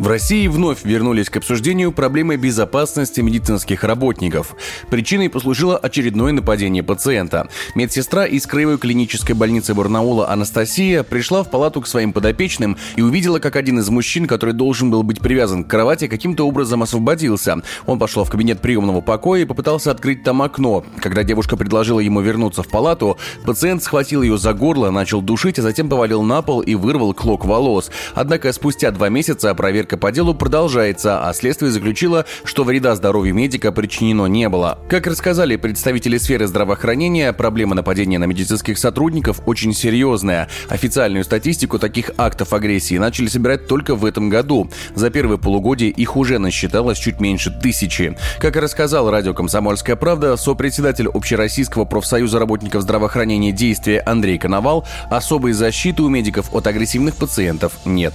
В России вновь вернулись к обсуждению проблемы безопасности медицинских работников. Причиной послужило очередное нападение пациента. Медсестра из Краевой клинической больницы Барнаула Анастасия пришла в палату к своим подопечным и увидела, как один из мужчин, который должен был быть привязан к кровати, каким-то образом освободился. Он пошел в кабинет приемного покоя и попытался открыть там окно. Когда девушка предложила ему вернуться в палату, пациент схватил ее за горло, начал душить, а затем повалил на пол и вырвал клок волос. Однако спустя два месяца проверка Проверка по делу продолжается, а следствие заключило, что вреда здоровью медика причинено не было. Как рассказали представители сферы здравоохранения, проблема нападения на медицинских сотрудников очень серьезная. Официальную статистику таких актов агрессии начали собирать только в этом году. За первое полугодие их уже насчиталось чуть меньше тысячи. Как рассказал радио «Комсомольская правда», сопредседатель Общероссийского профсоюза работников здравоохранения «Действия» Андрей Коновал, особой защиты у медиков от агрессивных пациентов нет.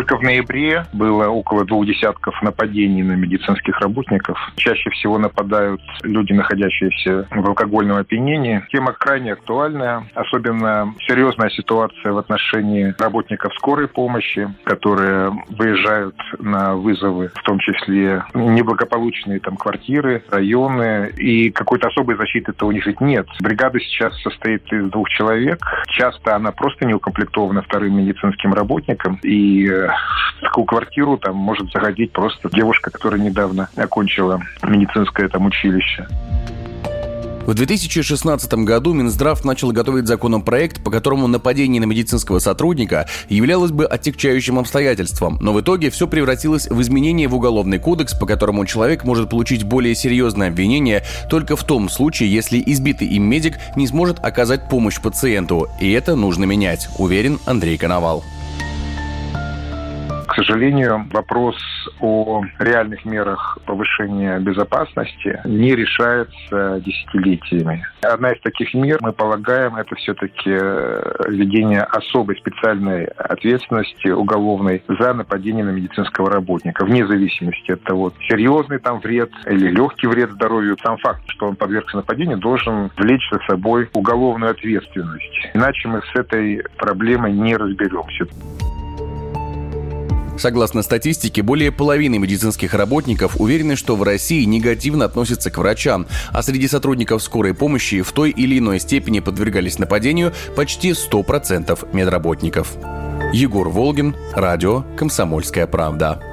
Только в ноябре было около двух десятков нападений на медицинских работников. Чаще всего нападают люди, находящиеся в алкогольном опьянении. Тема крайне актуальная. Особенно серьезная ситуация в отношении работников скорой помощи, которые выезжают на вызовы, в том числе неблагополучные там квартиры, районы. И какой-то особой защиты-то у них ведь нет. Бригада сейчас состоит из двух человек. Часто она просто не укомплектована вторым медицинским работником. И в такую квартиру там может заходить просто девушка, которая недавно окончила медицинское там училище. В 2016 году Минздрав начал готовить законопроект, по которому нападение на медицинского сотрудника являлось бы отягчающим обстоятельством, но в итоге все превратилось в изменение в Уголовный кодекс, по которому человек может получить более серьезное обвинение только в том случае, если избитый им медик не сможет оказать помощь пациенту, и это нужно менять, уверен Андрей Коновал. Сожалению, вопрос о реальных мерах повышения безопасности не решается десятилетиями. Одна из таких мер, мы полагаем, это все-таки введение особой специальной ответственности уголовной за нападение на медицинского работника, вне зависимости от того, серьезный там вред или легкий вред здоровью. Сам факт, что он подвергся нападению, должен влечь за собой уголовную ответственность. Иначе мы с этой проблемой не разберемся. Согласно статистике, более половины медицинских работников уверены, что в России негативно относятся к врачам, а среди сотрудников скорой помощи в той или иной степени подвергались нападению почти 100% медработников. Егор Волгин, радио «Комсомольская правда».